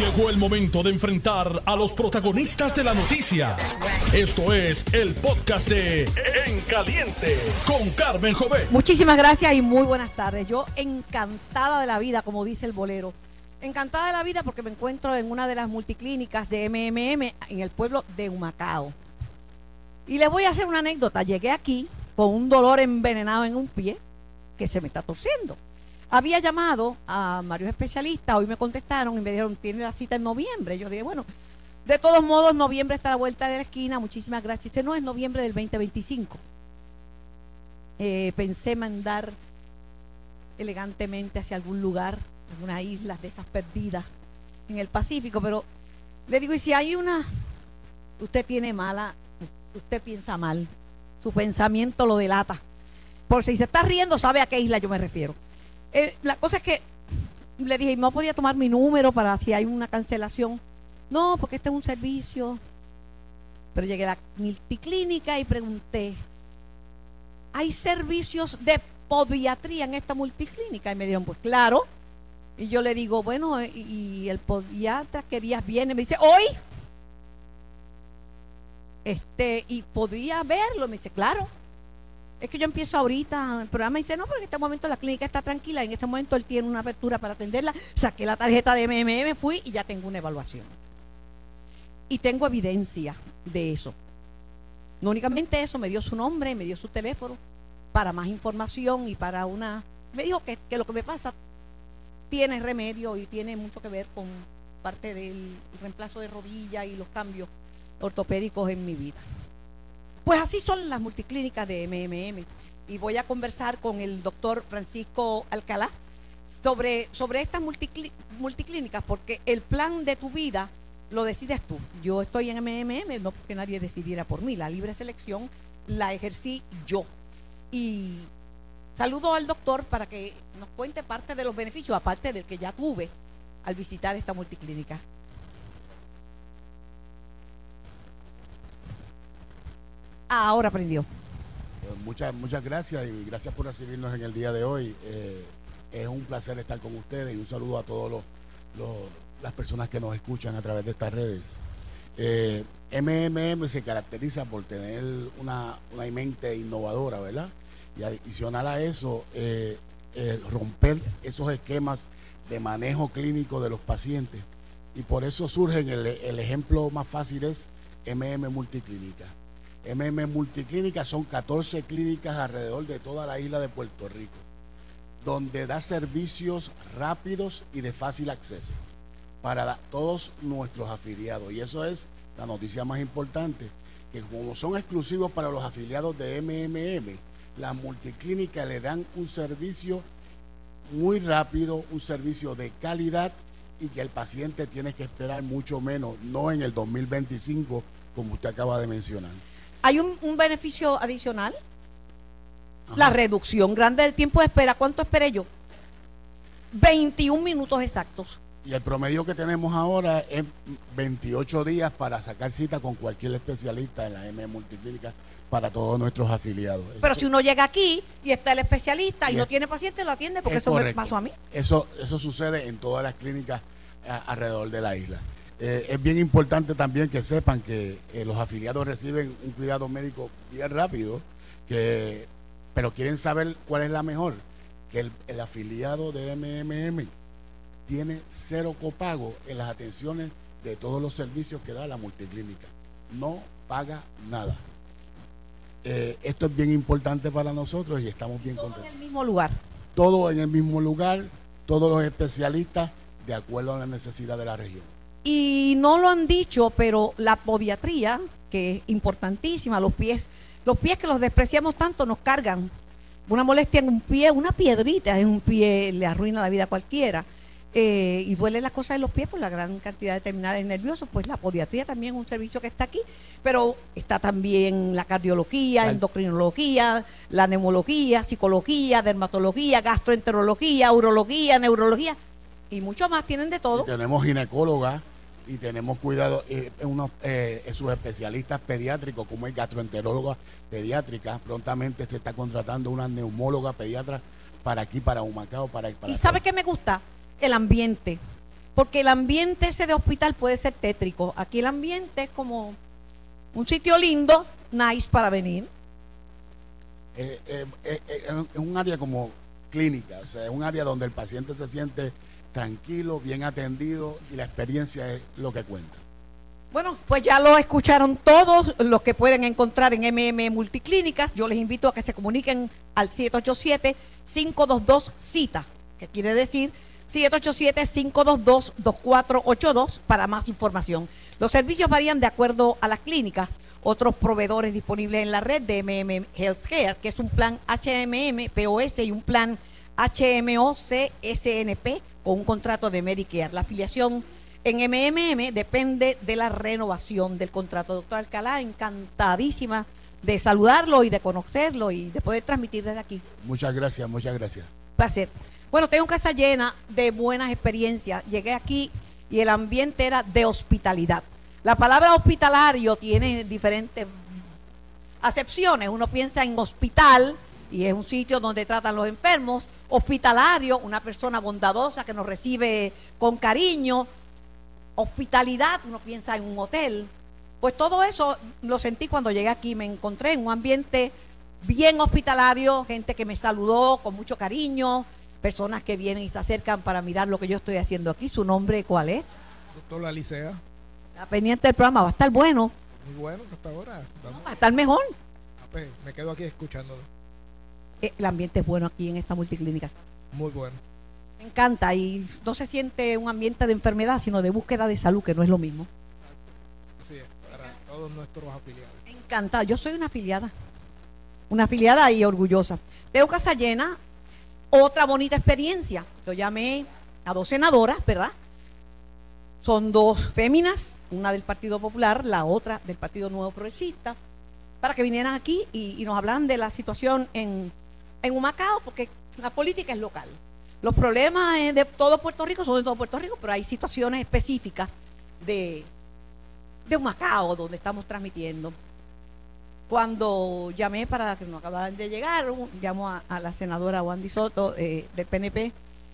Llegó el momento de enfrentar a los protagonistas de la noticia. Esto es el podcast de En Caliente con Carmen Jovet. Muchísimas gracias y muy buenas tardes. Yo encantada de la vida, como dice el bolero. Encantada de la vida porque me encuentro en una de las multiclínicas de MMM en el pueblo de Humacao. Y les voy a hacer una anécdota. Llegué aquí con un dolor envenenado en un pie que se me está torciendo. Había llamado a varios especialistas, hoy me contestaron y me dijeron, tiene la cita en noviembre. Yo dije, bueno, de todos modos, noviembre está a la vuelta de la esquina, muchísimas gracias. Este no es noviembre del 2025. Eh, pensé mandar elegantemente hacia algún lugar, alguna isla de esas perdidas en el Pacífico, pero le digo, y si hay una, usted tiene mala, usted piensa mal, su pensamiento lo delata. Por si se está riendo, sabe a qué isla yo me refiero. Eh, la cosa es que le dije, no podía tomar mi número para si hay una cancelación. No, porque este es un servicio. Pero llegué a la multiclínica y pregunté, ¿hay servicios de podiatría en esta multiclínica? Y me dijeron, pues claro. Y yo le digo, bueno, y, el podiatra que días viene, me dice, hoy. Este, y podría verlo, me dice, claro es que yo empiezo ahorita, el programa dice, no, porque en este momento la clínica está tranquila, en este momento él tiene una apertura para atenderla, saqué la tarjeta de MMM, fui y ya tengo una evaluación. Y tengo evidencia de eso. No únicamente eso, me dio su nombre, me dio su teléfono para más información y para una... Me dijo que, que lo que me pasa tiene remedio y tiene mucho que ver con parte del reemplazo de rodilla y los cambios ortopédicos en mi vida. Pues así son las multiclínicas de MMM. Y voy a conversar con el doctor Francisco Alcalá sobre, sobre estas multiclínicas, porque el plan de tu vida lo decides tú. Yo estoy en MMM, no porque nadie decidiera por mí. La libre selección la ejercí yo. Y saludo al doctor para que nos cuente parte de los beneficios, aparte del que ya tuve al visitar esta multiclínica. Ahora aprendió. Eh, muchas, muchas gracias y gracias por recibirnos en el día de hoy. Eh, es un placer estar con ustedes y un saludo a todas las personas que nos escuchan a través de estas redes. Eh, MMM se caracteriza por tener una, una mente innovadora, ¿verdad? Y adicional a eso, romper esos esquemas de manejo clínico de los pacientes. Y por eso surge el, el ejemplo más fácil es MM Multiclínica. MM Multiclínica son 14 clínicas alrededor de toda la isla de Puerto Rico, donde da servicios rápidos y de fácil acceso para todos nuestros afiliados. Y eso es la noticia más importante, que como son exclusivos para los afiliados de MMM, las multiclínicas le dan un servicio muy rápido, un servicio de calidad y que el paciente tiene que esperar mucho menos, no en el 2025 como usted acaba de mencionar. Hay un, beneficio adicional. La reducción grande del tiempo de espera. ¿Cuánto esperé yo? 21 minutos exactos. Y el promedio que tenemos ahora es 28 días para sacar cita con cualquier especialista en la M Multiclínica para todos nuestros afiliados. Pero si uno llega aquí y está el especialista y, no tiene paciente, lo atiende porque eso me pasó a mí. Eso, eso sucede en todas las clínicas alrededor de la isla. Eh, es bien importante también que sepan que eh, los afiliados reciben un cuidado médico bien rápido, que, pero quieren saber cuál es la mejor, que el, afiliado de MMM tiene cero copago en las atenciones de todos los servicios que da la multiclínica. No paga nada. Eh, esto es bien importante para nosotros y estamos bien contentos. Todo en el mismo lugar. Todo en el mismo lugar, todos los especialistas de acuerdo a la necesidad de la región. Y no lo han dicho, pero la podiatría, que es importantísima, los pies, los pies que los despreciamos tanto nos cargan. Una molestia en un pie, una piedrita en un pie le arruina la vida a cualquiera. Eh, y duele las cosas en los pies por la gran cantidad de terminales nerviosos, pues la podiatría también es un servicio que está aquí, pero está también la cardiología, endocrinología, la neumología, psicología, dermatología, gastroenterología, urología, neurología y mucho más, tienen de todo. tenemos ginecóloga, y tenemos cuidado, eh, unos, eh, sus especialistas pediátricos, como es gastroenteróloga pediátrica, prontamente se está contratando una neumóloga pediatra para aquí, para Humacao, para, ¿Y sabe qué me gusta? El ambiente. porque el ambiente ese de hospital puede ser tétrico. Aquí el ambiente es como un sitio lindo, nice para venir. Eh, eh, eh, es un área como clínica, o sea, es un área donde el paciente se siente tranquilo, bien atendido y la experiencia es lo que cuenta. Bueno, pues ya lo escucharon todos los que pueden encontrar en MM Multiclínicas. Yo les invito a que se comuniquen al 787-522-CITA, que quiere decir 787-522-2482 para más información. Los servicios varían de acuerdo a las clínicas. Otros proveedores disponibles en la red de MM Healthcare, que es un plan HMM, POS y un plan HMO CSNP con un contrato de Medicare. La afiliación en MMM depende de la renovación del contrato. Doctor Alcalá, encantadísima de saludarlo y de conocerlo y de poder transmitir desde aquí. Muchas gracias, muchas gracias. Placer. Bueno, tengo casa llena de buenas experiencias. Llegué aquí y el ambiente era de hospitalidad. La palabra hospitalario tiene diferentes acepciones. Uno piensa en hospital y es un sitio donde tratan los enfermos. Hospitalario, una persona bondadosa que nos recibe con cariño. Hospitalidad, uno piensa en un hotel. Pues todo eso lo sentí cuando llegué aquí. Me encontré en un ambiente bien hospitalario, gente que me saludó con mucho cariño, personas que vienen y se acercan para mirar lo que yo estoy haciendo aquí. ¿Su nombre cuál es? Doctor Alicea. La pendiente del programa, va a estar bueno. Muy bueno hasta ahora. va a estar mejor. Ah, pues, me quedo aquí escuchándolo. El ambiente es bueno aquí en esta multiclínica. Muy bueno. Me encanta y no se siente un ambiente de enfermedad, sino de búsqueda de salud, que no es lo mismo. Así es, para todos nuestros afiliados. Encantada, yo soy una afiliada. Una afiliada y orgullosa. Tengo casa llena, otra bonita experiencia. Yo llamé a dos senadoras, ¿verdad? Son dos féminas, una del Partido Popular, la otra del Partido Nuevo Progresista, para que vinieran aquí y, nos hablan de la situación en, en Humacao, porque la política es local. Los problemas de todo Puerto Rico son de todo Puerto Rico, pero hay situaciones específicas de, de Humacao donde estamos transmitiendo. Cuando llamé para que nos acabaran de llegar, llamo a, la senadora Wandy Soto eh, del PNP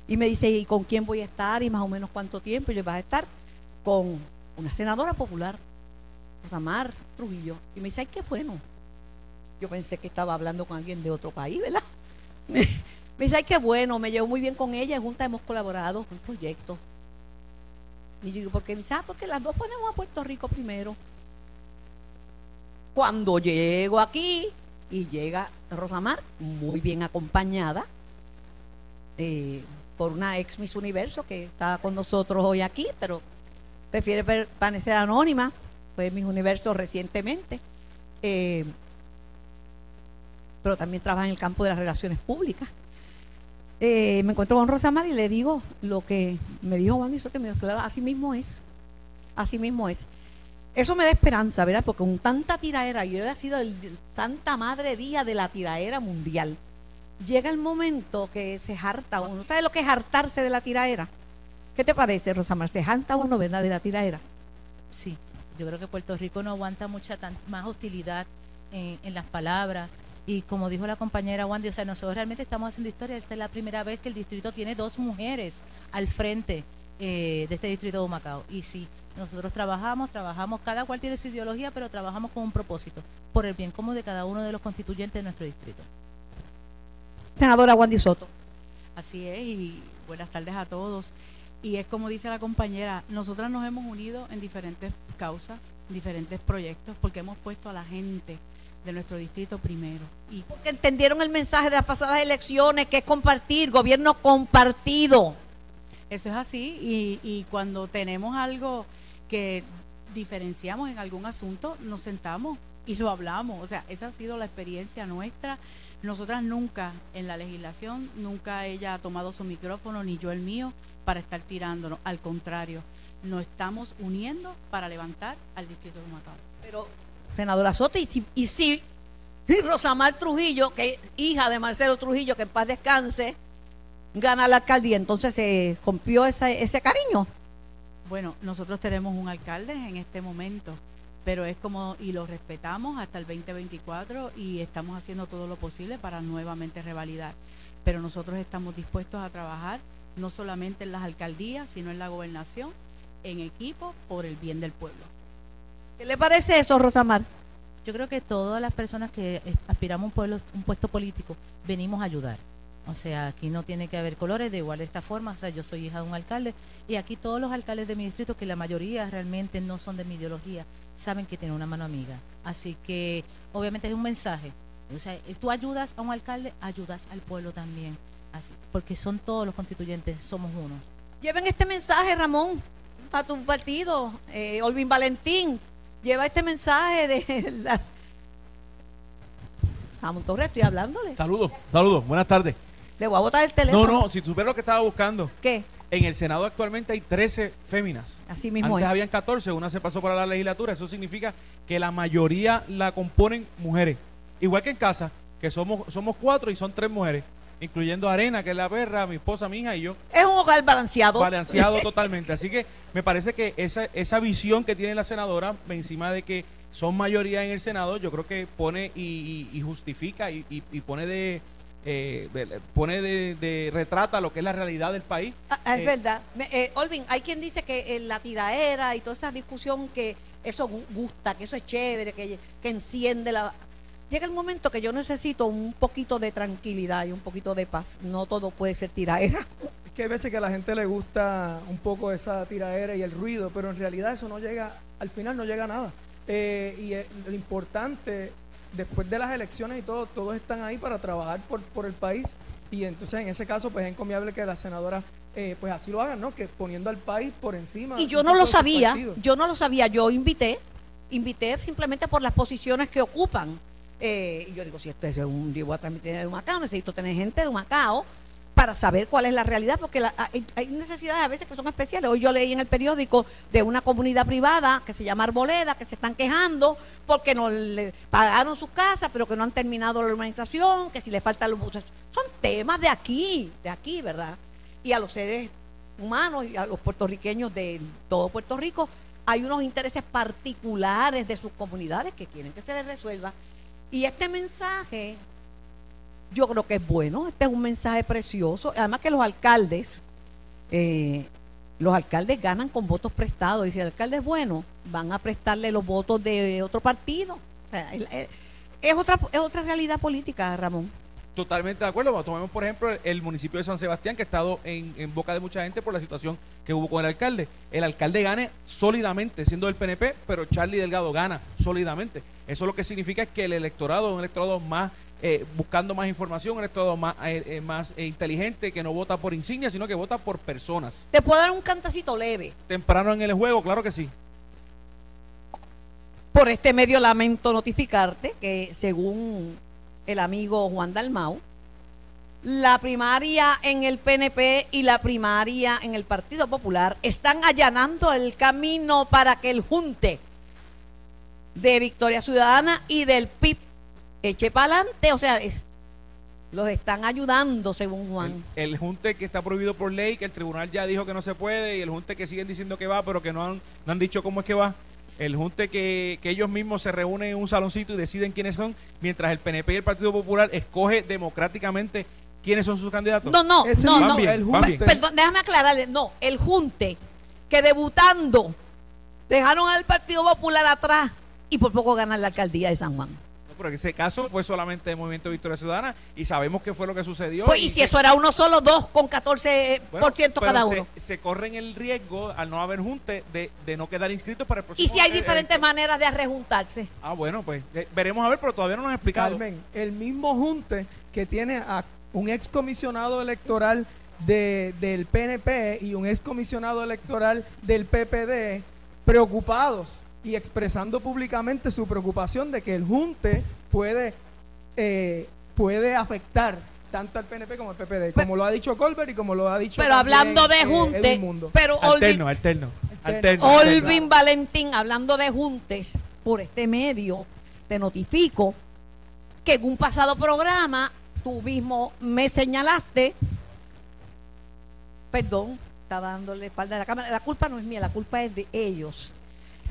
y me dice, ¿y con quién voy a estar? Y más o menos cuánto tiempo. Yo, vas a estar con una senadora popular, Rosamar Trujillo. Y me dice, ay, qué bueno. Yo pensé que estaba hablando con alguien de otro país, ¿verdad? me dice, ay, qué bueno, me llevo muy bien con ella, juntas hemos colaborado un proyecto. Y yo digo, ¿por qué? Me dice, ah, porque las dos ponemos a Puerto Rico primero. Cuando llego aquí y llega Rosamar, muy bien acompañada eh, por una ex Miss Universo que está con nosotros hoy aquí, pero prefiere permanecer anónima, fue Miss Universo recientemente, eh, pero también trabaja en el campo de las relaciones públicas. Eh, me encuentro con Rosamar y le digo lo que me dijo Juan que me dijo, así mismo es, así mismo es. Eso me da esperanza, ¿verdad? Porque con tanta tiraera, yo he sido el Santa Madre Día de la tiraera mundial. Llega el momento que se harta uno. ¿Sabes lo que es hartarse de la tiraera? ¿Qué te parece, Rosamar? ¿Se harta uno, verdad, de la tiraera? Sí, yo creo que Puerto Rico no aguanta mucha más hostilidad en, las palabras. Y como dijo la compañera Wandy, o sea, nosotros realmente estamos haciendo historia. Esta es la primera vez que el distrito tiene dos mujeres al frente eh, de este distrito de Macao. Y sí, nosotros trabajamos, trabajamos, cada cual tiene su ideología, pero trabajamos con un propósito, por el bien común de cada uno de los constituyentes de nuestro distrito. Senadora Wandy Soto. Así es, y buenas tardes a todos. Y es como dice la compañera, nosotras nos hemos unido en diferentes causas, diferentes proyectos, porque hemos puesto a la gente de nuestro distrito primero. Y porque entendieron el mensaje de las pasadas elecciones, que es compartir, gobierno compartido. Eso es así, y, y cuando tenemos algo que diferenciamos en algún asunto, nos sentamos y lo hablamos. O sea, esa ha sido la experiencia nuestra. Nosotras nunca en la legislación, nunca ella ha tomado su micrófono, ni yo el mío, para estar tirándonos. Al contrario, nos estamos uniendo para levantar al distrito de Macao. Pero, senadora Soto, y si, y si Rosamar Trujillo, que es hija de Marcelo Trujillo, que en paz descanse, gana la alcaldía, entonces se rompió ese, ese cariño. Bueno, nosotros tenemos un alcalde en este momento, pero es como, y lo respetamos hasta el 2024 y estamos haciendo todo lo posible para nuevamente revalidar. Pero nosotros estamos dispuestos a trabajar no solamente en las alcaldías, sino en la gobernación, en equipo, por el bien del pueblo. ¿Qué le parece eso, Rosamar? Yo creo que todas las personas que aspiramos a un, pueblo, un puesto político venimos a ayudar. O sea, aquí no tiene que haber colores de igual de esta forma. O sea, yo soy hija de un alcalde y aquí todos los alcaldes de mi distrito, que la mayoría realmente no son de mi ideología, saben que tienen una mano amiga. Así que obviamente es un mensaje. O sea, eh, tú ayudas a un alcalde, ayudas al pueblo también. Así, porque son todos los constituyentes, somos uno. Lleven este mensaje, Ramón, a tu partido. Eh, Olvin Valentín, lleva este mensaje de las... Ramón Torres, estoy hablándole. Saludos, saludos, buenas tardes. Le voy a botar el teléfono. No, no, si tú supieras lo que estaba buscando, ¿Qué? en el Senado actualmente hay 13 féminas. Así mismo Antes es. habían 14, una se pasó para la legislatura. Eso significa que la mayoría la componen mujeres. Igual que en casa, que somos, somos cuatro y son tres mujeres, incluyendo Arena, que es la perra, mi esposa, mi hija y yo. Es un hogar balanceado. Balanceado totalmente. Así que me parece que esa, esa visión que tiene la senadora, encima de que son mayoría en el Senado, yo creo que pone y, y- y justifica y, pone de. eh, de- pone de, de- retrata lo que es la realidad del país. Ah, ah, es Eh, verdad. Eh, Olvin, hay quien dice que eh, la tiraera y toda esa discusión que eso gu- gusta, que eso es chévere, que, que enciende la... Llega el momento que yo necesito un poquito de tranquilidad y un poquito de paz. No todo puede ser tiraera. Es que hay veces que a la gente le gusta un poco esa tiradera y el ruido, pero en realidad eso no llega, al final no llega a nada. Eh, y eh, lo importante, después de las elecciones y todo, todos están ahí para trabajar por, por el país. Y entonces en ese caso, pues es encomiable que las senadoras eh, pues así lo hagan, ¿no? Que poniendo al país por encima. Y yo no lo sabía, yo no lo sabía, yo invité, invité simplemente por las posiciones que ocupan. Eh, y yo digo, si esto es un, yo voy a transmitir de Humacao, necesito tener gente de Humacao para saber cuál es la realidad, porque hay necesidades a veces que son especiales. Hoy yo leí en el periódico de una comunidad privada que se llama Arboleda, que se están quejando porque no le pagaron sus casas, pero que no han terminado la urbanización, que si les faltan los buses. Son temas de aquí, de aquí, ¿verdad? Y a los seres humanos y a los puertorriqueños de todo Puerto Rico, hay unos intereses particulares de sus comunidades que quieren que se les resuelva. Y este mensaje, yo creo que es bueno, este es un mensaje precioso. Además que los alcaldes, eh, los alcaldes ganan con votos prestados. Y si el alcalde es bueno, van a prestarle los votos de otro partido. O sea, es otra, es otra realidad política, Ramón. Totalmente de acuerdo. Tomemos, por ejemplo, el, el municipio de San Sebastián, que ha estado en, en boca de mucha gente por la situación que hubo con el alcalde. El alcalde gane sólidamente, siendo del PNP, pero Charlie Delgado gana sólidamente. Eso lo que significa es que el electorado es un electorado más, eh, buscando más información, un electorado más, eh, eh, más eh, inteligente, que no vota por insignia, sino que vota por personas. Te puedo dar un cantacito leve. Temprano en el juego, claro que sí. Por este medio lamento notificarte que según el amigo Juan Dalmau, la primaria en el PNP y la primaria en el Partido Popular están allanando el camino para que el junte de Victoria Ciudadana y del PIB eche para adelante. O sea, los están ayudando según Juan. El, el junte que está prohibido por ley, que el tribunal ya dijo que no se puede, y el junte que siguen diciendo que va, pero que no han, no han dicho cómo es que va. El junte que, que ellos mismos se reúnen en un saloncito y deciden quiénes son, mientras el PNP y el Partido Popular escoge democráticamente quiénes son sus candidatos. No, no, Ese no, no. bien, el junte- Perdón, déjame aclararle. No, el junte que debutando dejaron al Partido Popular atrás y por poco ganan la alcaldía de San Juan. Pero en ese caso fue solamente el Movimiento Victoria Ciudadana y sabemos qué fue lo que sucedió. Pues, y si eso era uno solo, dos con 14% bueno, pero cada se- uno. Se, corren el riesgo, al no haber junte, de, de no quedar inscritos para el próximo Y si hay eh, diferentes eh, maneras de rejuntarse. Ah, bueno, pues eh, veremos a ver, pero todavía no nos han explicado. Carmen, el mismo junte que tiene a un excomisionado electoral de, del PNP y un excomisionado electoral del PPD preocupados y expresando públicamente su preocupación de que el junte puede, eh, puede afectar tanto al PNP como al PPD, como lo ha dicho Colbert y como lo ha dicho Pero también, hablando de eh, junte, Edwin Mundo. pero Olvin, Alterno, alterno. Alterno. Alterno. Olvin Valentín, hablando de juntes, por este medio, te notifico que en un pasado programa tú mismo me señalaste, perdón, estaba dándole espalda a la cámara, la culpa no es mía, la culpa es de ellos.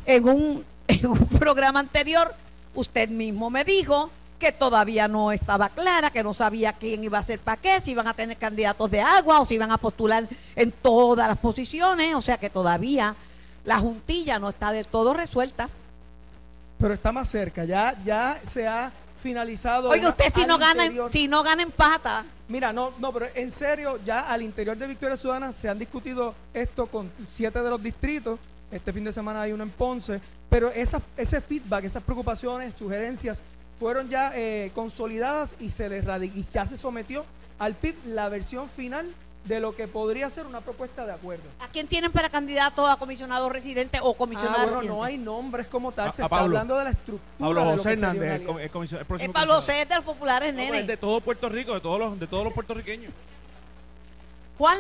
En un, en un programa anterior, usted mismo me dijo que todavía no estaba clara, que no sabía quién iba a ser para qué, si iban a tener candidatos de agua o si iban a postular en todas las posiciones, o sea que todavía la juntilla no está del todo resuelta. Pero está más cerca, ya, ya se ha finalizado. Oiga, usted si no gana, interior- si no gana empata. Mira, no, no, pero en serio, ya al interior de Victoria Ciudadana se han discutido esto con siete de los distritos. Este fin de semana hay uno en Ponce. Pero esa, ese feedback, esas preocupaciones, sugerencias, fueron ya eh, consolidadas y se les y ya se sometió al PIB la versión final de lo que podría ser una propuesta de acuerdo. ¿A quién tienen para candidato a comisionado residente o comisionado Ah, bueno, residente? no hay nombres como tal, A- se a está Pablo. hablando de la estructura. Pablo José Hernández, el, com- el comisio- el Es próximo Pablo comisionado. José es de los populares, No, nene. es de todo Puerto Rico, de todos los, de todos los puertorriqueños. Juan,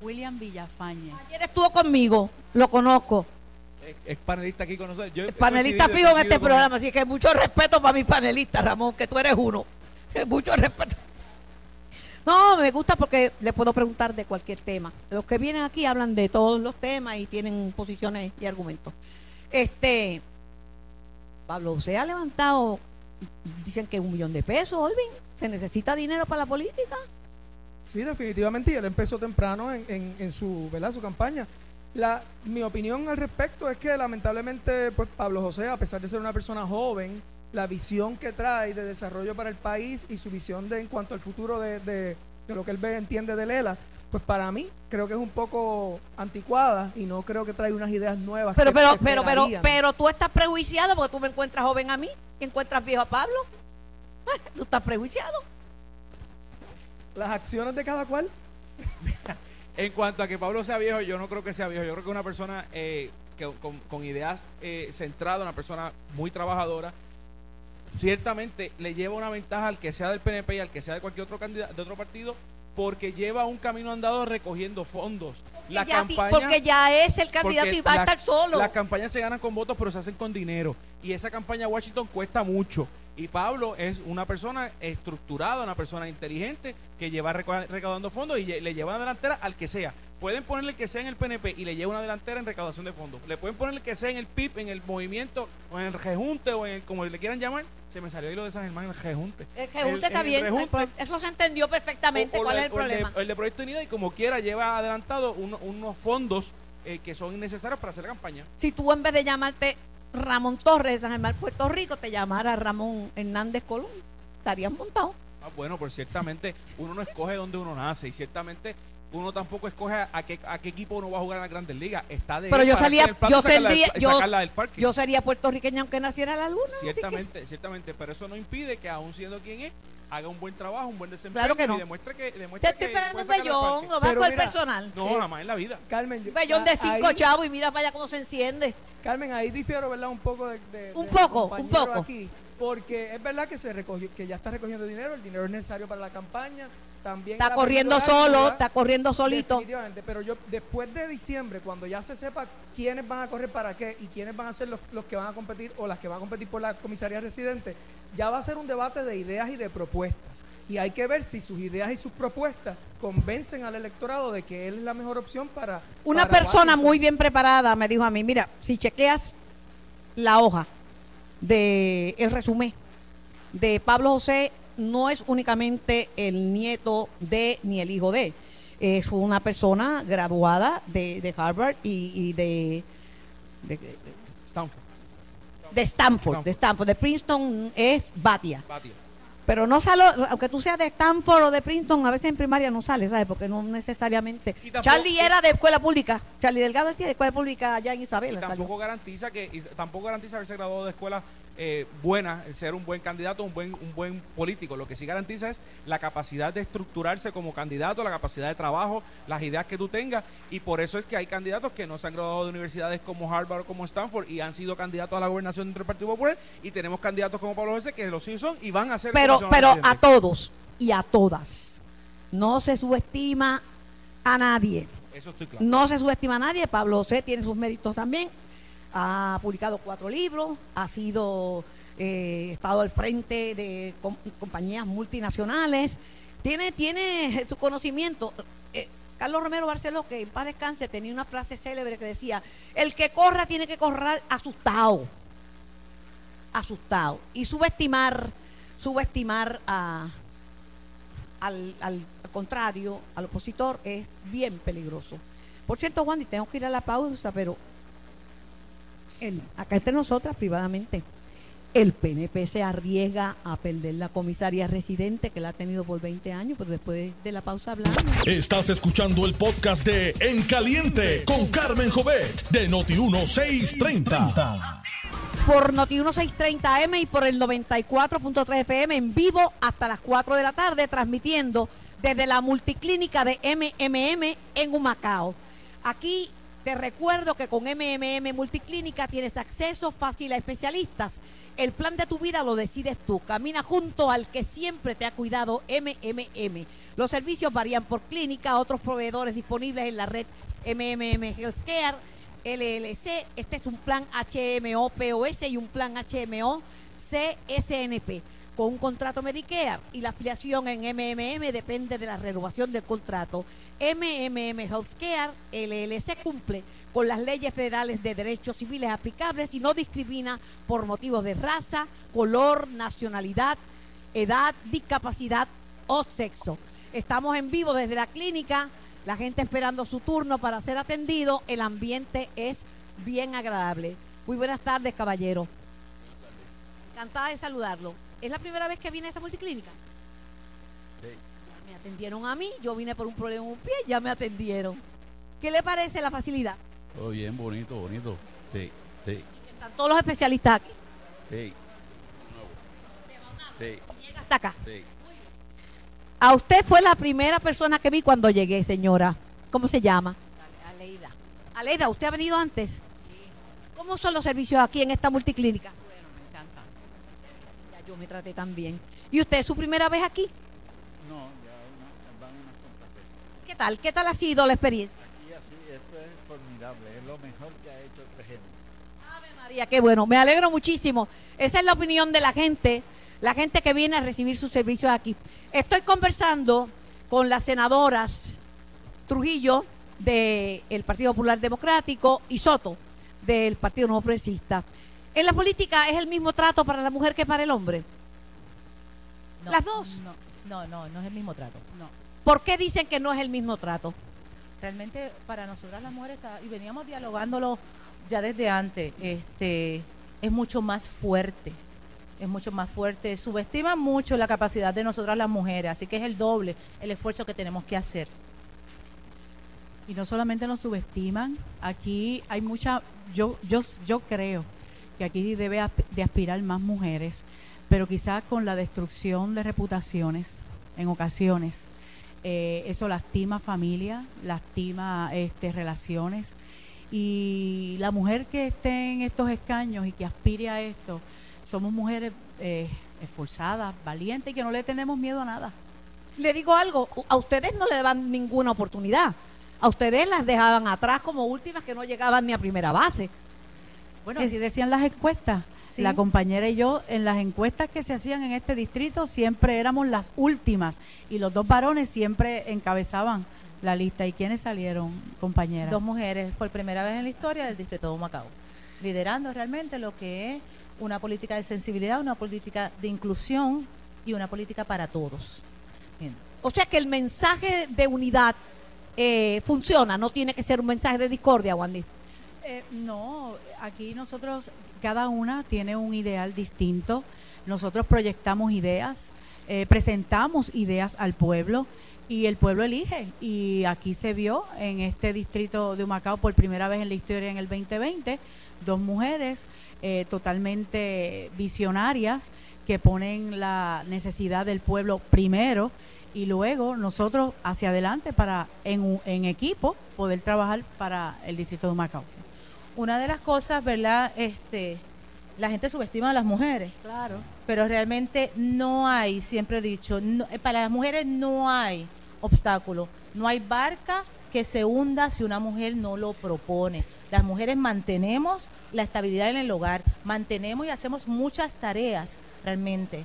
William Villafañe. ayer estuvo conmigo, lo conozco. Es, es panelista aquí con nosotros. Yo panelista fijo en este él. programa, así que mucho respeto para mis panelistas, Ramón, que tú eres uno. Mucho respeto. No, me gusta porque le puedo preguntar de cualquier tema. Los que vienen aquí hablan de todos los temas y tienen posiciones y argumentos. Este, Pablo, se ha levantado, dicen que un millón de pesos, Olvin. ¿Se necesita dinero para la política? Sí, definitivamente, y él empezó temprano en, en- en su, ¿verdad? su campaña. La, mi opinión al respecto es que lamentablemente pues Pablo José, a pesar de ser una persona joven, la visión que trae de desarrollo para el país y su visión de en cuanto al futuro de, de- de lo que él ve, entiende de Lela, pues para mí creo que es un poco anticuada y no creo que trae unas ideas nuevas. Pero, que pero, pero, pero, esperarían. pero tú estás prejuiciado porque tú me encuentras joven a mí y encuentras viejo a Pablo. Tú estás prejuiciado. Las acciones de cada cual En cuanto a que Pablo sea viejo, yo no creo que sea viejo. Yo creo que una persona eh, que, con, con ideas eh, centradas, una persona muy trabajadora. Ciertamente le lleva una ventaja al que sea del PNP y al que sea de cualquier otro candidato, de otro partido, porque lleva un camino andado recogiendo fondos. La Ya ti- campaña, porque ya es el candidato porque y va a la- estar solo. Las campañas se ganan con votos, pero se hacen con dinero. Y esa campaña Washington cuesta mucho. Y Pablo es una persona estructurada, una persona inteligente que lleva reca- recaudando fondos y le lleva una delantera al que sea. Pueden ponerle el que sea en el PNP y le lleva una delantera en recaudación de fondos. Le pueden poner el que sea en el PIB, en el movimiento, o en el rejunte, o en el, como le quieran llamar. Se me salió ahí lo de San Germán, el rejunte. el rejunte El- está el bien. rejunte- ay, pues, Eso se entendió perfectamente. o- o ¿Cuál es el de- problema? El de, Proyecto Unida y como quiera lleva adelantado uno- unos fondos eh, que son necesarios para hacer la campaña. Si tú en vez de llamarte Ramón Torres de San Germán, Puerto Rico, te llamara Ramón Hernández Colón, estarías montado. Ah, bueno, pues ciertamente uno no escoge dónde uno nace y ciertamente uno tampoco escoge a, qué, a qué equipo uno va a jugar en las grandes ligas. Está de Pero yo para salía- yo saldría- y yo- sacarla del parque. Yo sería puertorriqueña aunque naciera en la luna. que- ciertamente, ciertamente, pero eso no impide que aún siendo quien es, haga un buen trabajo, un buen desempeño Claro que no. y demuestre que Te demuestre estoy que esperando puede un bellón, no con el personal. No, jamás en la vida. Carmen, yo- Un bellón de ah, cinco ahí- chavos y mira vaya cómo se enciende. Carmen, ahí difiero, ¿verdad? Un poco de, de- Un del poco, un poco. Aquí, porque es verdad que se recogió, que ya está recogiendo dinero, el dinero es necesario para la campaña, también Está corriendo solo, está corriendo solito. Definitivamente, pero yo después de diciembre, cuando ya se sepa quiénes van a correr para qué y quiénes van a ser los, los que van a competir o las que van a competir por la comisaría residente, ya va a ser un debate de ideas y de propuestas. Y hay que ver si sus ideas y sus propuestas convencen al electorado de que él es la mejor opción para... Una para persona Washington. muy bien preparada me dijo a mí, mira, si chequeas la hoja de el resumen de Pablo José, no es únicamente el nieto de ni el hijo de, es una persona graduada de, de Harvard y, y de, de, Stanford, de Stanford, de Stanford, de Princeton es Batia. Batia. Pero no sale, aunque tú seas de Stanford o de Princeton, a veces en primaria no sale, ¿sabes? Porque no necesariamente. Y tampoco- Charlie era de escuela pública. Charlie Delgado decía de escuela pública allá en Y Isabela. salió. tampoco garantiza que y tampoco garantiza haberse graduado de escuelas eh, buenas, el ser un buen candidato, un buen un buen político. Lo que sí garantiza es la capacidad de estructurarse como candidato, la capacidad de trabajo, las ideas que tú tengas y por eso es que hay candidatos que no se han graduado de universidades como Harvard o como Stanford y han sido candidatos a la gobernación dentro del Partido Popular y tenemos candidatos como Pablo José que los sí son y van a ser Pero, pero a todos y a todas. No se subestima a nadie. Eso estoy claro. No se subestima a nadie. Pablo José tiene sus méritos también. Ha publicado cuatro libros, ha sido eh, estado al frente de com- compañías multinacionales. Tiene, tiene su conocimiento. Eh, Carlos Romero Barceló, que en paz descanse, tenía una frase célebre que decía: el que corra tiene que correr asustado. Asustado. Y subestimar, subestimar a, al, al contrario, al opositor, es bien peligroso. Por cierto, Juan, y tengo que ir a la pausa, pero el- acá entre nosotras, privadamente, el PNP se arriesga a perder la comisaría residente que la ha tenido por 20 años, pero después de la pausa hablamos. Estás escuchando el podcast de En Caliente con Carmen Jovet de Noti1630. por Noti 1630M y por el 94.3 FM en vivo hasta las 4 de la tarde, transmitiendo desde la multiclínica de MMM en Humacao. Aquí te recuerdo que con MMM Multiclínica tienes acceso fácil a especialistas. El plan de tu vida lo decides tú. Camina junto al que siempre te ha cuidado MMM. Los servicios varían por clínica, otros proveedores disponibles en la red MMM Healthcare LLC. Este es un plan HMO POS y un plan HMO CSNP con un contrato Medicare y la afiliación en MMM depende de la renovación del contrato. MMM Healthcare LLC cumple con las leyes federales de derechos civiles aplicables y no discrimina por motivos de raza, color, nacionalidad, edad, discapacidad o sexo. Estamos en vivo desde la clínica, la gente esperando su turno para ser atendido, el ambiente es bien agradable. Muy buenas tardes, caballero. Encantada de saludarlo. ¿Es la primera vez que viene a esta multiclínica? Me atendieron a mí, yo vine por un problema en un pie, ya me atendieron. ¿Qué le parece la facilidad? Todo bien, bonito, bonito. Sí, sí, Están todos los especialistas aquí. sí. Sí, Llega hasta acá. sí. A usted fue la primera persona que vi cuando llegué, señora. ¿Cómo se llama? Aleida. Aleida, ¿usted ha venido antes? ¿Cómo son los servicios aquí en esta multiclínica? Bueno, me encanta. Ya yo me traté tan bien. ¿Y usted es su primera vez aquí? No, ya una- van unas cuantas veces. ¿Qué tal? ¿Qué tal ha sido la experiencia? Y así, esto es formidable, es lo mejor que ha hecho el PGM. Ave María, qué bueno, me alegro muchísimo. Esa es la opinión de la gente, la gente que viene a recibir sus servicios aquí. Estoy conversando con las senadoras Trujillo del Partido Popular Democrático y Soto del Partido Nuevo Progresista. En la política es el mismo trato para la mujer que para el hombre. No, Las dos. No, no, no, no es el mismo trato. No. ¿Por qué dicen que no es el mismo trato? Realmente para nosotras las mujeres, está- y veníamos dialogándolo ya desde antes, este, es mucho más fuerte. Es mucho más fuerte. Subestiman mucho la capacidad de nosotras las mujeres, así que es el doble el esfuerzo que tenemos que hacer. Y no solamente nos subestiman, aquí hay mucha, yo, yo, yo creo que aquí debe de aspirar más mujeres, pero quizás con la destrucción de reputaciones en ocasiones, eh, eso lastima familia, lastima este, relaciones. Y la mujer que esté en estos escaños y que aspire a esto, somos mujeres eh, esforzadas, valientes y que no le tenemos miedo a nada. Le digo algo, a ustedes no le dan ninguna oportunidad. A ustedes las dejaban atrás como últimas que no llegaban ni a primera base. Bueno, Es- así decían las encuestas. Sí. La compañera y yo, en las encuestas que se hacían en este distrito, siempre éramos las últimas. Y los dos varones siempre encabezaban la lista. ¿Y quiénes salieron, compañera? Dos mujeres por primera vez en la historia del distrito de Humacao, liderando realmente lo que es una política de sensibilidad, una política de inclusión y una política para todos. Bien. O sea que el mensaje de unidad eh, funciona, no tiene que ser un mensaje de discordia, Wandy. Eh, no, aquí nosotros, cada una tiene un ideal distinto. Nosotros proyectamos ideas, eh, presentamos ideas al pueblo y el pueblo elige. Y aquí se vio en este distrito de Humacao por primera vez en la historia en el 2020, dos mujeres eh, totalmente visionarias que ponen la necesidad del pueblo primero y luego nosotros hacia adelante para en, en equipo poder trabajar para el distrito de Humacao. Una de las cosas, ¿verdad? Este, la gente subestima a las mujeres. Claro. pero realmente no hay, siempre he dicho, no- eh, para las mujeres no hay obstáculo, no hay barca que se hunda si una mujer no lo propone. Las mujeres mantenemos la estabilidad en el hogar, mantenemos y hacemos muchas tareas realmente.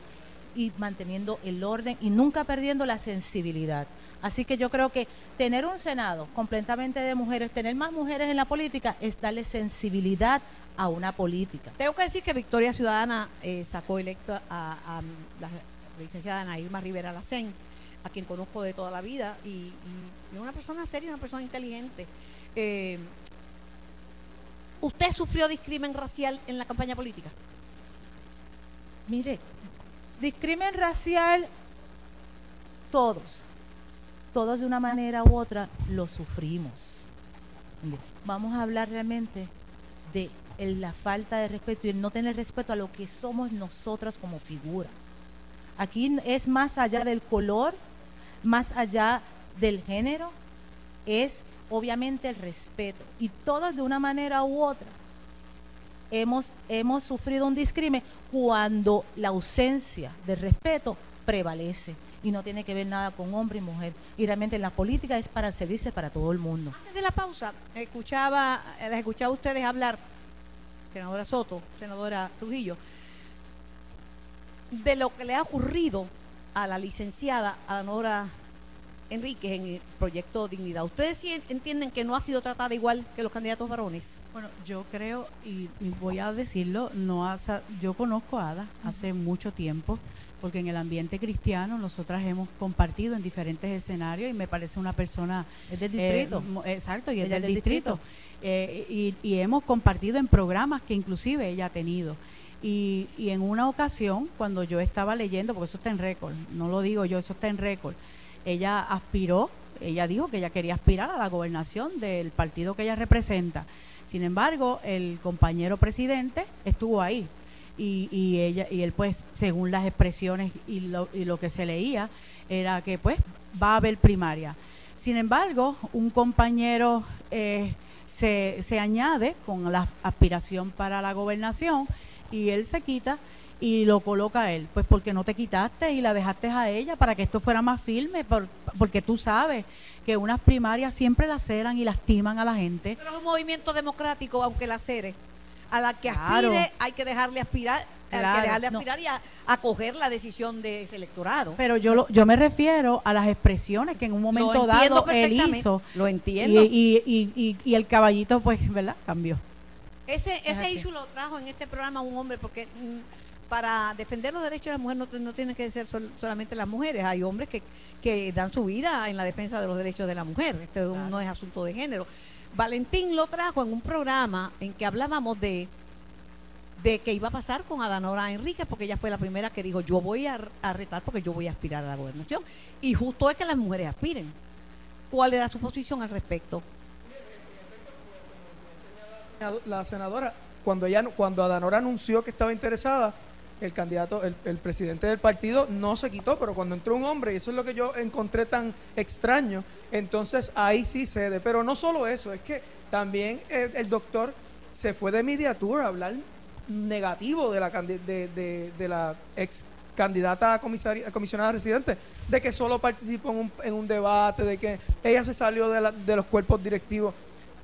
Y manteniendo el orden y nunca perdiendo la sensibilidad. Así que yo creo que tener un Senado completamente de mujeres, tener más mujeres en la política, es darle sensibilidad a una política. Tengo que decir que Victoria Ciudadana eh, sacó electa a, a la licenciada Ana Irma Rivera Lacén, a quien conozco de toda la vida, y, y es una persona seria, una persona inteligente. Eh, ¿Usted sufrió discrimen racial en la campaña política? Mire, discrimen racial, todos, todos de una manera u otra lo sufrimos. Vamos a hablar realmente de la falta de respeto y el no tener respeto a lo que somos nosotras como figura. Aquí es más allá del color, más allá del género, es obviamente el respeto. Y todos de una manera u otra hemos, hemos sufrido un discrimen cuando la ausencia de respeto prevalece y no tiene que ver nada con hombre y mujer. Y realmente la política es para servirse para todo el mundo. Antes de la pausa, escuchaba, las escuchaba a ustedes hablar, senadora Soto, senadora Trujillo, de lo que le ha ocurrido a la licenciada Anora Enríquez en el proyecto Dignidad. ¿Ustedes sí en- entienden que no ha sido tratada igual que los candidatos varones? Bueno, yo creo, y, y voy a decirlo, no ha sa- yo conozco a Ada hace mucho tiempo, porque en el ambiente cristiano nosotras hemos compartido en diferentes escenarios y me parece una persona... Es del eh, distrito. exacto, y es Ella del, es del distrito. Eh, y, y hemos compartido en programas que inclusive ella ha tenido. Y, y en una ocasión, cuando yo estaba leyendo, porque eso está en récord, no lo digo yo, eso está en récord, ella aspiró, ella dijo que ella quería aspirar a la gobernación del partido que ella representa. Sin embargo, el compañero presidente estuvo ahí y, y ella y él pues según las expresiones y lo, y lo que se leía era que pues va a haber primaria. Sin embargo, un compañero eh, se, se añade con la aspiración para la gobernación y él se quita y lo coloca a él. Pues porque no te quitaste y la dejaste a ella para que esto fuera más firme, por- porque tú sabes que unas primarias siempre laceran y lastiman a la gente. Pero es un movimiento democrático, aunque la cere. A la que Claro. aspire hay que dejarle aspirar, hay que dejarle no. aspirar y a, acoger la decisión de ese electorado. Pero yo lo, yo me refiero a las expresiones que en un momento dado él hizo. Lo entiendo. Y, y, y, y- y el caballito, pues, ¿verdad? Cambió. Ese, ese issue lo trajo en este programa un hombre porque mm, para defender los derechos de la mujer no, no tienen que ser sol- solamente las mujeres, hay hombres que, que dan su vida en la defensa de los derechos de la mujer, este es un- no es asunto de género. Valentín lo trajo en un programa en que hablábamos de de qué iba a pasar con Adanora Enríquez, porque ella fue la primera que dijo, yo voy a, a retar porque yo voy a aspirar a la gobernación. Y justo es que las mujeres aspiren. ¿Cuál era su posición al respecto? la senadora, cuando ella cuando Adanora anunció que estaba interesada, el candidato, el, el presidente del partido no se quitó, pero cuando entró un hombre, y eso es lo que yo encontré tan extraño, entonces ahí sí cede. Pero no solo eso, es que también el, doctor se fue de media tour a hablar negativo de la, de, de- la ex candidata a, a comisionada residente, de que solo participó en un, en un debate, de que ella se salió de, la- de los cuerpos directivos.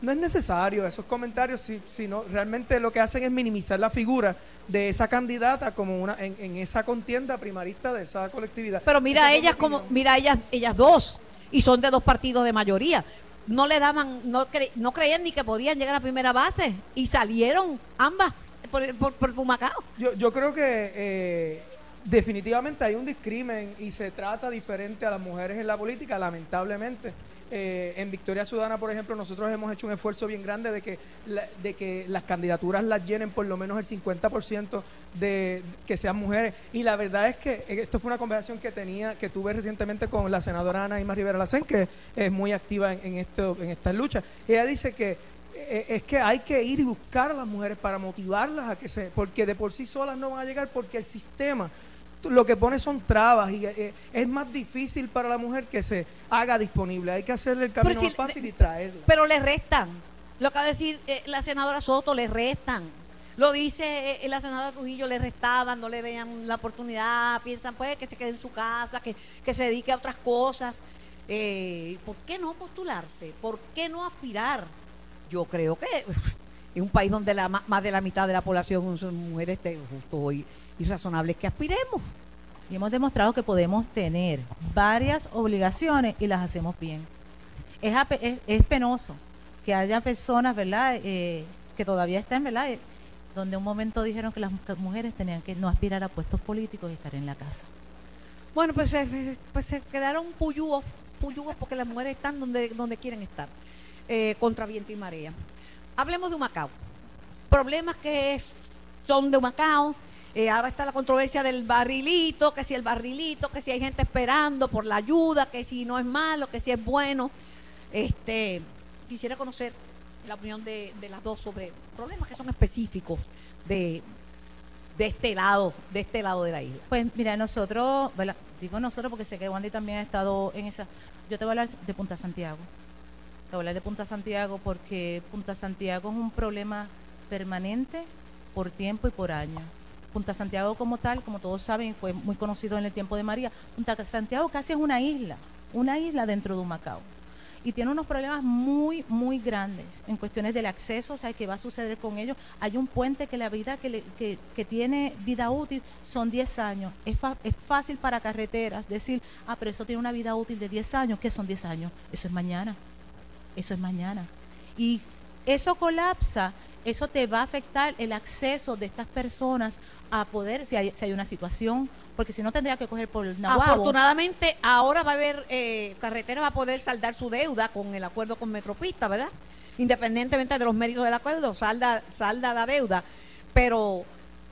No es necesario esos comentarios, si, sino realmente lo que hacen es minimizar la figura de esa candidata como una en, en esa contienda primarista de esa colectividad. Pero mira Esa ellas como, mira ellas, ellas dos, y son de dos partidos de mayoría. No le daban, no, cre- no creían ni que podían llegar a primera base y salieron ambas por, por, por Humacao. Yo, yo creo que eh, definitivamente hay un discrimen y se trata diferente a las mujeres en la política, lamentablemente. Eh, en Victoria Ciudadana, por ejemplo, nosotros hemos hecho un esfuerzo bien grande de que, de que las candidaturas las llenen por lo menos el 50% de que sean mujeres. Y la verdad es que eh, esto fue una conversación que tenía, que tuve recientemente con la senadora Ana Ima Rivera Lacén, que es muy activa en, en esto, en esta lucha. Ella dice que eh, es que hay que ir y buscar a las mujeres para motivarlas a que se, porque de por sí solas no van a llegar porque el sistema lo que pone son trabas y eh, es más difícil para la mujer que se haga disponible. Hay que hacerle el camino si- más fácil y traerla. Pero le restan. Lo acaba de decir eh, la senadora Soto, le restan. Lo dice eh, la senadora Trujillo, le restaban, no le vean la oportunidad, piensan pues que se quede en su casa, que, que se dedique a otras cosas. ¿Por qué no postularse? ¿Por qué no aspirar? Yo creo que en un país donde la, más de la mitad de la población son mujeres, justo y, y razonable es que aspiremos. y hemos demostrado que podemos tener varias obligaciones y las hacemos bien. Es, es, penoso que haya personas, ¿verdad?, Eh, que todavía están, ¿verdad?, Eh, donde un momento dijeron que las mu- mujeres tenían que no aspirar a puestos políticos y estar en la casa. Bueno, pues, se- pues se quedaron puyúos, puyúos porque las mujeres están donde, donde quieren estar, eh, contra viento y marea. Hablemos de Humacao. Problemas que son de Humacao. Eh, ahora está la controversia del barrilito, que si el barrilito, que si hay gente esperando por la ayuda, que si no es malo, que si es bueno. Este, quisiera conocer la opinión de, las dos sobre problemas que son específicos de, de este lado, de este lado de la isla. Pues mira, nosotros, digo nosotros porque sé que Wandy también ha estado en esa. Yo te voy a hablar de Punta Santiago. Te voy a hablar de Punta Santiago porque Punta Santiago es un problema permanente por tiempo y por año. Punta Santiago como tal, como todos saben, fue muy conocido en el tiempo de María. Punta Santiago casi es una isla, una isla dentro de Humacao. Y tiene unos problemas muy, muy grandes en cuestiones del acceso, o sea, qué va a suceder con ellos. Hay un puente que la vida que, le- que, que tiene vida útil son 10 años. Es, es fácil para carreteras decir, ah, pero eso tiene una vida útil de 10 años. ¿Qué son 10 años? Eso es mañana. Eso es mañana. Y eso colapsa, eso te va a afectar el acceso de estas personas a poder, si hay, si hay una situación, porque si no tendría que coger por Nahuabo. Afortunadamente, ahora va a haber, eh, carretera va a poder saldar su deuda con el acuerdo con Metropista, ¿verdad? Independientemente de los méritos del acuerdo, salda, salda la deuda. Pero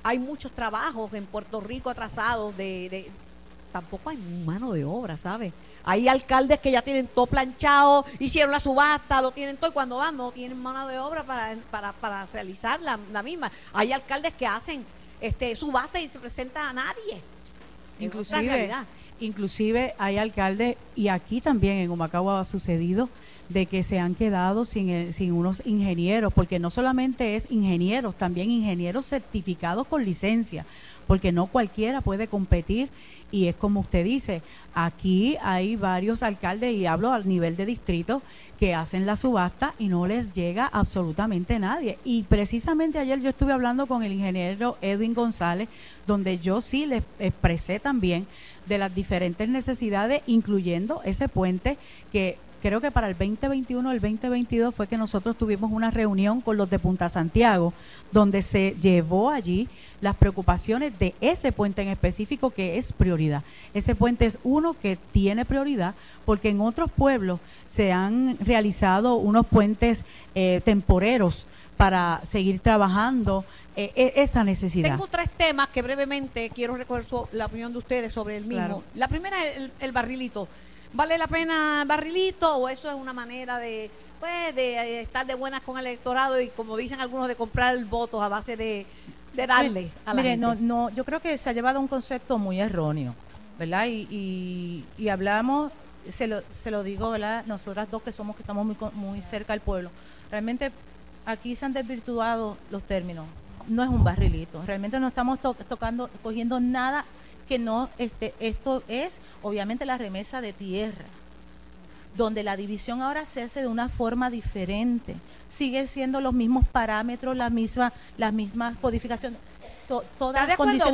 hay muchos trabajos en Puerto Rico atrasados de- tampoco hay mano de obra, ¿sabes? Hay alcaldes que ya tienen todo planchado, hicieron la subasta, lo tienen todo y cuando van no tienen mano de obra para, para, para realizar la, la misma. Hay alcaldes que hacen este subasta y se presenta a nadie. Inclusive, realidad. inclusive hay alcaldes, y aquí también en Humacao ha sucedido, de que se han quedado sin, el- sin unos ingenieros, porque no solamente es ingenieros, también ingenieros certificados con licencia, porque no cualquiera puede competir. Y es como usted dice, aquí hay varios alcaldes, y hablo al nivel de distrito, que hacen la subasta y no les llega absolutamente nadie. Y precisamente ayer yo estuve hablando con el ingeniero Edwin González, donde yo sí les expresé también de las diferentes necesidades, incluyendo ese puente que creo que para el 2021 el 2022 fue que nosotros tuvimos una reunión con los de Punta Santiago, donde se llevó allí las preocupaciones de ese puente en específico que es prioridad. Ese puente es uno que tiene prioridad porque en otros pueblos se han realizado unos puentes eh, temporeros para seguir trabajando eh, eh, esa necesidad. Tengo tres temas que brevemente quiero recoger la opinión de ustedes sobre el mismo. Claro. La primera es el, el barrilito. ¿Vale la pena barrilito o eso es una manera de, pues, de eh, estar de buenas con el electorado y como dicen algunos de comprar votos a base de, de darle a la Mire, gente? no, no, yo creo que se ha llevado un concepto muy erróneo, ¿verdad? Y, y, y hablamos, se lo, se lo digo, ¿verdad? Nosotras dos que somos, que estamos muy, muy cerca al pueblo. Realmente aquí se han desvirtuado los términos. No es un barrilito. Realmente no estamos to- tocando, cogiendo nada que no, este, esto es obviamente la remesa de tierra donde la división ahora se hace de una forma diferente. Sigue siendo los mismos parámetros, la misma, las mismas codificaciones. to- todas ¿Estás de las condiciones-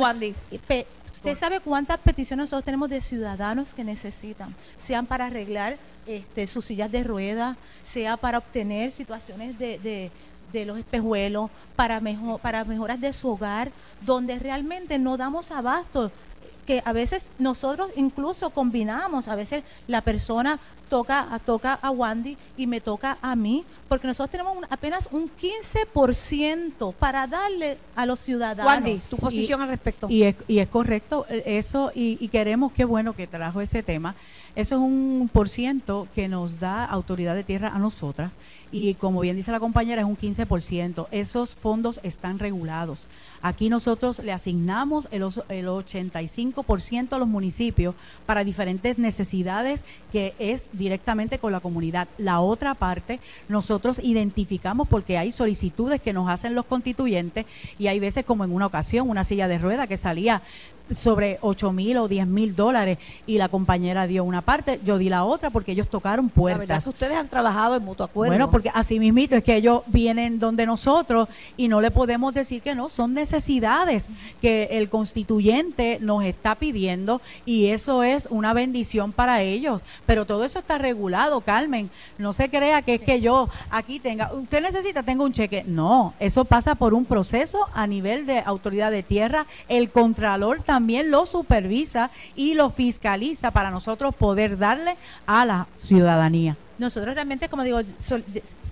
pe- ¿Usted sabe cuántas peticiones nosotros tenemos de ciudadanos que necesitan? Sean para arreglar este, sus sillas de ruedas, sea para obtener situaciones de, de- de los espejuelos, para, mejor, para mejoras de su hogar, donde realmente no damos abasto que a veces nosotros incluso combinamos, a veces la persona toca, toca a Wandy y me toca a mí, porque nosotros tenemos un- apenas un 15% para darle a los ciudadanos. Wandy, tu posición al respecto. Y es, y es correcto eh, eso, y, y queremos, qué bueno que trajo ese tema. Eso es un por ciento que nos da autoridad de tierra a nosotras. Y como bien dice la compañera, es un 15%. Esos fondos están regulados. Aquí nosotros le asignamos el, el 85% a los municipios para diferentes necesidades que es directamente con la comunidad. La otra parte nosotros identificamos porque hay solicitudes que nos hacen los constituyentes y hay veces como en una ocasión una silla de rueda que salía sobre 8 mil o 10 mil dólares y la compañera dio una parte, yo di la otra porque ellos tocaron la verdad es puertas. que ustedes han trabajado en mutuo acuerdo. Bueno, porque así mismito es que ellos vienen donde nosotros y no le podemos decir que no, son necesidades que el constituyente nos está pidiendo y eso es una bendición para ellos. Pero todo eso está regulado, Carmen. No se crea que es que yo aquí tenga, usted necesita, tengo un cheque. No, eso pasa por un proceso a nivel de autoridad de tierra. El contralor también lo supervisa y lo fiscaliza para nosotros poder darle a la ciudadanía. Nosotros realmente, como digo,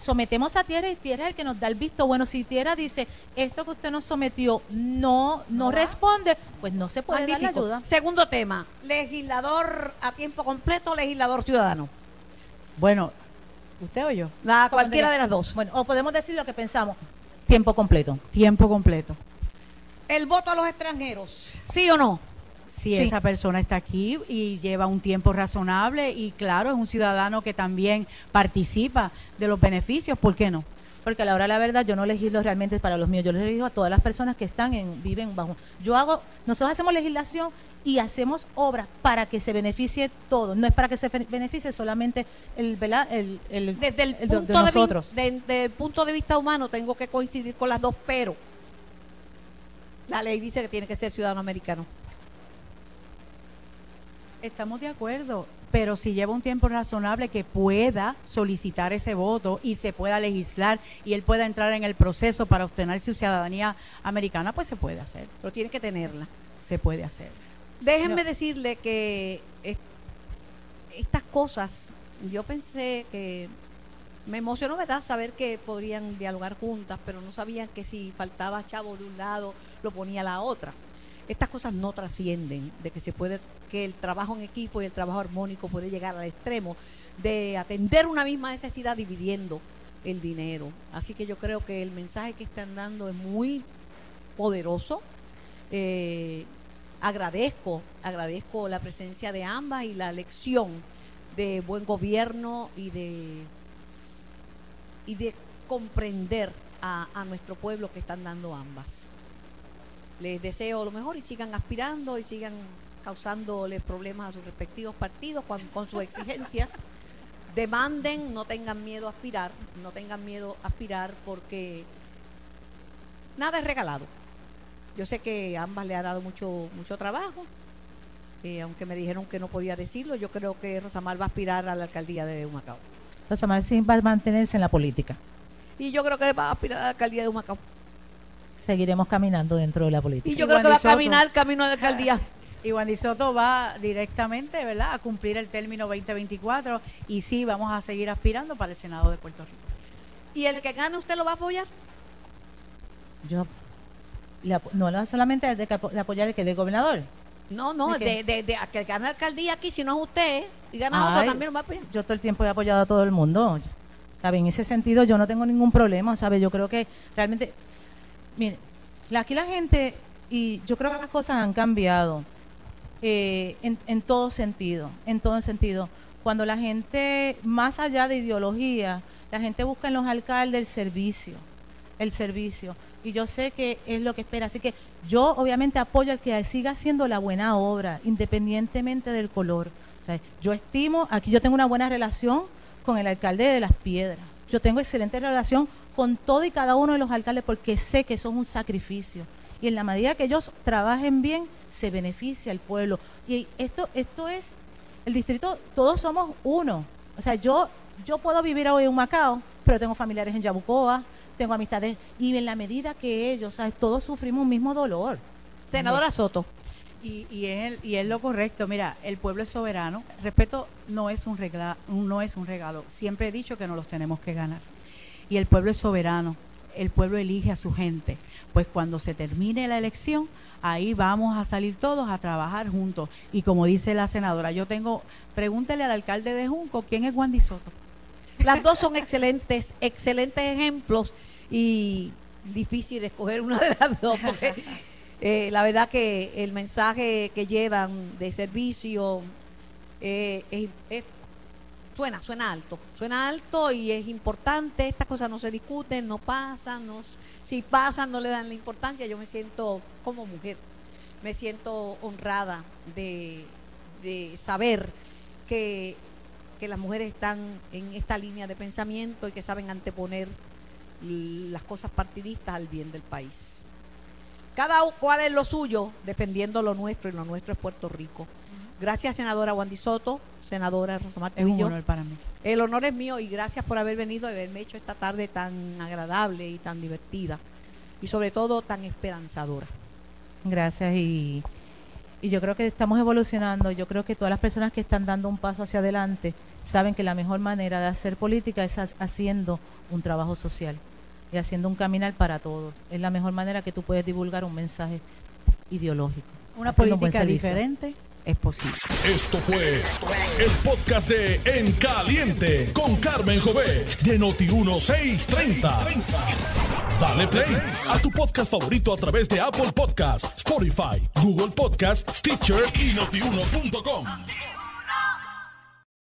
sometemos a tierra y tierra es el que nos da el visto. Bueno, si tierra dice, esto que usted nos sometió no, no, No responde, pues no se puede dar la Magnífico. ayuda. Segundo tema, legislador a tiempo completo, legislador ciudadano. Bueno, ¿usted o yo? La, Como cualquiera de las dos. Bueno, o podemos decir lo que pensamos, tiempo completo. Tiempo completo. El voto a los extranjeros, ¿sí o no? Si Sí. esa persona está aquí y lleva un tiempo razonable y claro, es un ciudadano que también participa de los beneficios, ¿por qué no? Porque a la hora de la verdad yo no legislo realmente para los míos, yo legislo a todas las personas que están en, viven bajo. Yo hago, nosotros hacemos legislación y hacemos obras para que se beneficie todo, no es para que se beneficie solamente el, ¿verdad? el, el, Desde el el de- punto de de, vi- nosotros. de- del punto de vista humano tengo que coincidir con las dos, pero la ley dice que tiene que ser ciudadano americano. Estamos de acuerdo, pero si lleva un tiempo razonable que pueda solicitar ese voto y se pueda legislar y él pueda entrar en el proceso para obtener su ciudadanía americana, pues se puede hacer, Pero tiene que tenerla. se puede hacer. Déjenme No. decirle que es- estas cosas, yo pensé que me emocionó, ¿verdad? Saber que podrían dialogar juntas, pero no sabían que si faltaba chavo de un lado, lo ponía la otra. Estas cosas no trascienden de que se puede, que el trabajo en equipo y el trabajo armónico puede llegar al extremo de atender una misma necesidad dividiendo el dinero. Así que yo creo que el mensaje que están dando es muy poderoso. Eh, agradezco, agradezco la presencia de ambas y la lección de buen gobierno y de y de comprender a, a nuestro pueblo que están dando ambas. Les deseo lo mejor y sigan aspirando y sigan causándoles problemas a sus respectivos partidos con, con su exigencia. Demanden, no tengan miedo a aspirar, no tengan miedo a aspirar porque nada es regalado. Yo sé que ambas le ha dado mucho, mucho trabajo, eh, aunque me dijeron que no podía decirlo, yo creo que Rosamar va a aspirar a la alcaldía de Humacao. Rosamar sí va a mantenerse en la política. Y yo creo que va a aspirar a la alcaldía de Humacao. Seguiremos caminando dentro de la política. Y yo Y creo que va a caminar camino a la alcaldía. Y Wandy Soto va directamente, ¿verdad?, a cumplir el término 2024 y sí, vamos a seguir aspirando para el Senado de Puerto Rico. ¿Y el que gane usted lo va a apoyar? Yo le apo- no no solamente de, apo- de apoyar el que de gobernador. No, no, ¿De de, de, de a que gane la alcaldía aquí, si no es usted, y gana otro, también lo va a apoyar. Yo todo el tiempo he apoyado a todo el mundo. ¿Sabe? En ese sentido yo no tengo ningún problema, ¿sabe? Yo creo que realmente, mire, aquí la gente, y yo creo que las cosas han cambiado eh, en, todo sentido, en todo sentido. Cuando la gente, más allá de ideología, la gente busca en los alcaldes el servicio, el servicio. Y yo sé que es lo que espera. Así que yo obviamente apoyo al que siga haciendo la buena obra, independientemente del color. Yo estimo, aquí yo tengo una buena relación con el alcalde de Las Piedras. Yo tengo excelente relación con todo y cada uno de los alcaldes porque sé que son un sacrificio. Y en la medida que ellos trabajen bien, se beneficia al pueblo. Y esto, esto es, el distrito, todos somos uno. O sea, yo, yo puedo vivir hoy en Macao, pero tengo familiares en Yabucoa, tengo amistades, y en la medida que ellos, ¿sabes? todos sufrimos un mismo dolor. Senadora Soto. Y, y, es, y es lo correcto. Mira, el pueblo es soberano. Respeto no es un regla, no es un regalo. Siempre he dicho que no los tenemos que ganar. Y el pueblo es soberano. El pueblo elige a su gente. Pues cuando se termine la elección, ahí vamos a salir todos a trabajar juntos. Y como dice la senadora, yo tengo, pregúntele al alcalde de Junco, ¿quién es Wandy Soto? Las dos son excelentes, excelentes ejemplos y difícil escoger una de las dos porque eh, la verdad que el mensaje que llevan de servicio eh, suena, suena alto, suena alto y es importante, estas cosas no se discuten, no pasan, si pasan no le dan la importancia, yo me siento como mujer, me siento honrada de, de saber que, que las mujeres están en esta línea de pensamiento y que saben anteponer las cosas partidistas al bien del país. Cada cual es lo suyo, defendiendo lo nuestro, y lo nuestro es Puerto Rico. Gracias, senadora Wandy Soto, senadora Rosamar Es un honor para mí. El honor es mío y gracias por haber venido y haberme hecho esta tarde tan agradable y tan divertida y sobre todo tan esperanzadora. Gracias y, y yo creo que estamos evolucionando. Yo creo que todas las personas que están dando un paso hacia adelante saben que la mejor manera de hacer política es ha- haciendo un trabajo social y haciendo un caminar para todos. Es la mejor manera que tú puedes divulgar un mensaje ideológico. Una un política diferente es posible. Esto fue el podcast de En Caliente con Carmen Jovet de Noti1630. Dale play a tu podcast favorito a través de Apple Podcasts, Spotify, Google Podcasts, Stitcher y notiuno.com.